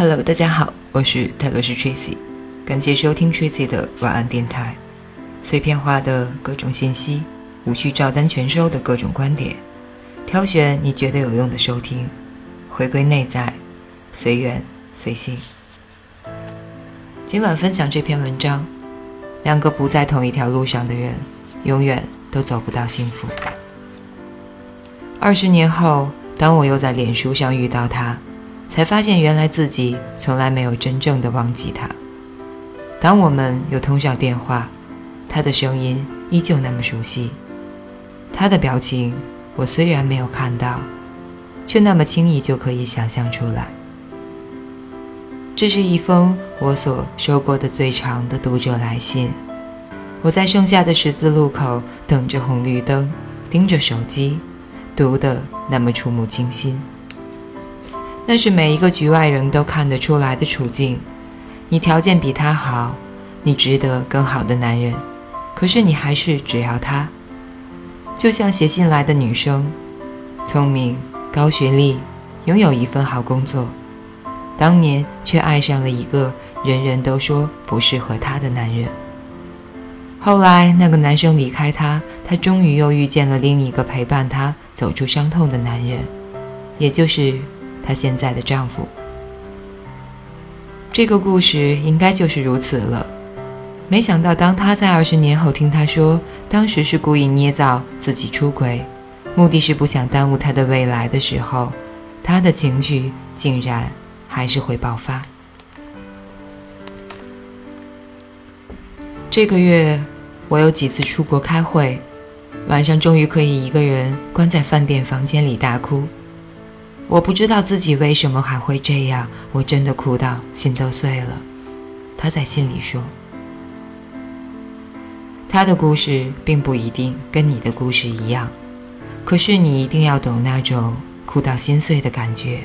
Hello，大家好，我是泰勒斯 Tracy，感谢收听 Tracy 的晚安电台。碎片化的各种信息，无需照单全收的各种观点，挑选你觉得有用的收听，回归内在，随缘随性。今晚分享这篇文章：两个不在同一条路上的人，永远都走不到幸福。二十年后，当我又在脸书上遇到他。才发现，原来自己从来没有真正的忘记他。当我们又通上电话，他的声音依旧那么熟悉，他的表情我虽然没有看到，却那么轻易就可以想象出来。这是一封我所收过的最长的读者来信。我在盛夏的十字路口等着红绿灯，盯着手机，读得那么触目惊心。那是每一个局外人都看得出来的处境。你条件比他好，你值得更好的男人，可是你还是只要他。就像写信来的女生，聪明、高学历，拥有一份好工作，当年却爱上了一个人人都说不适合她的男人。后来那个男生离开她，她终于又遇见了另一个陪伴她走出伤痛的男人，也就是。她现在的丈夫，这个故事应该就是如此了。没想到，当她在二十年后听他说当时是故意捏造自己出轨，目的是不想耽误他的未来的时候，他的情绪竟然还是会爆发。这个月，我有几次出国开会，晚上终于可以一个人关在饭店房间里大哭。我不知道自己为什么还会这样，我真的哭到心都碎了。他在信里说：“他的故事并不一定跟你的故事一样，可是你一定要懂那种哭到心碎的感觉。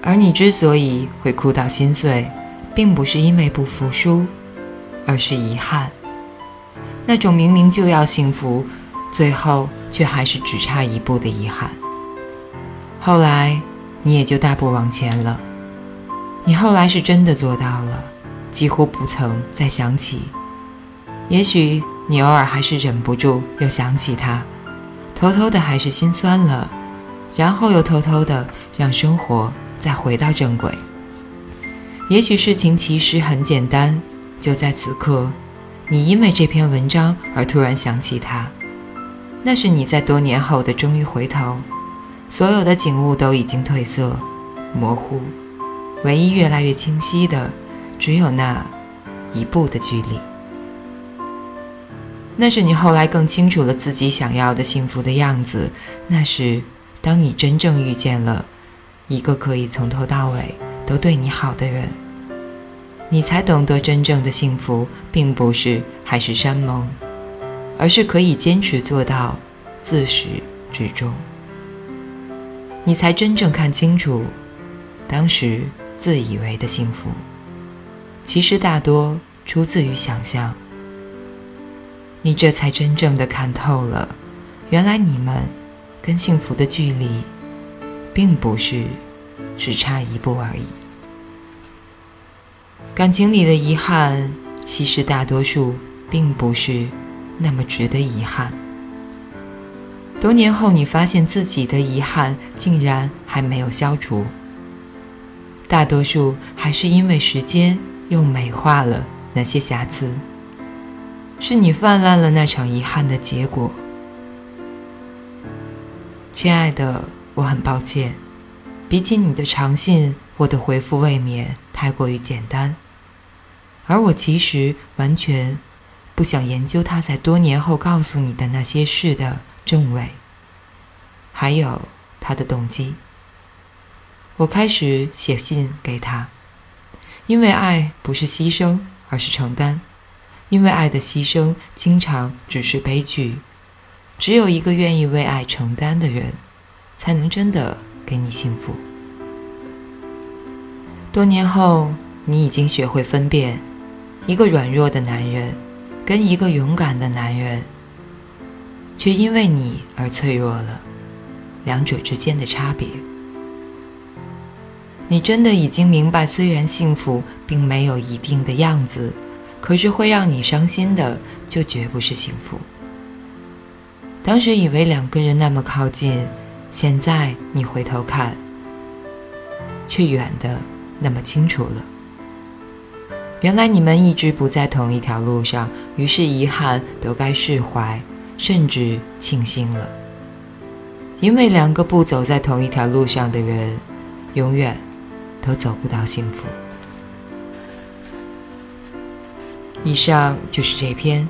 而你之所以会哭到心碎，并不是因为不服输，而是遗憾。那种明明就要幸福，最后却还是只差一步的遗憾。”后来，你也就大步往前了。你后来是真的做到了，几乎不曾再想起。也许你偶尔还是忍不住又想起他，偷偷的还是心酸了，然后又偷偷的让生活再回到正轨。也许事情其实很简单，就在此刻，你因为这篇文章而突然想起他，那是你在多年后的终于回头。所有的景物都已经褪色、模糊，唯一越来越清晰的，只有那一步的距离。那是你后来更清楚了自己想要的幸福的样子。那是当你真正遇见了一个可以从头到尾都对你好的人，你才懂得真正的幸福，并不是海誓山盟，而是可以坚持做到自始至终。你才真正看清楚，当时自以为的幸福，其实大多出自于想象。你这才真正的看透了，原来你们跟幸福的距离，并不是只差一步而已。感情里的遗憾，其实大多数并不是那么值得遗憾。多年后，你发现自己的遗憾竟然还没有消除。大多数还是因为时间又美化了那些瑕疵，是你泛滥了那场遗憾的结果。亲爱的，我很抱歉，比起你的长信，我的回复未免太过于简单，而我其实完全不想研究他在多年后告诉你的那些事的。正伪，还有他的动机。我开始写信给他，因为爱不是牺牲，而是承担。因为爱的牺牲经常只是悲剧。只有一个愿意为爱承担的人，才能真的给你幸福。多年后，你已经学会分辨一个软弱的男人，跟一个勇敢的男人。却因为你而脆弱了，两者之间的差别。你真的已经明白，虽然幸福并没有一定的样子，可是会让你伤心的，就绝不是幸福。当时以为两个人那么靠近，现在你回头看，却远的那么清楚了。原来你们一直不在同一条路上，于是遗憾都该释怀，甚至庆幸了。因为两个不走在同一条路上的人，永远。都走不到幸福。以上就是这篇，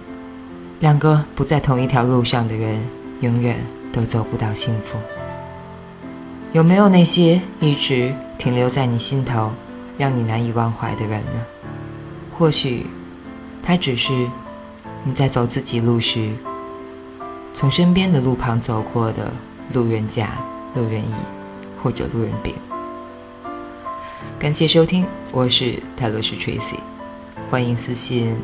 两个不在同一条路上的人，永远都走不到幸福。有没有那些一直停留在你心头，让你难以忘怀的人呢？或许，他只是你在走自己路时，从身边的路旁走过的路人甲、路人乙或者路人丙。感谢收听，我是泰罗斯 Tracy，欢迎私信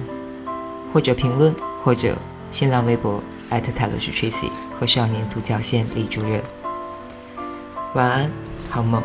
或者评论或者新浪微博艾特泰罗斯 Tracy 和少年独角仙李主任。晚安，好梦。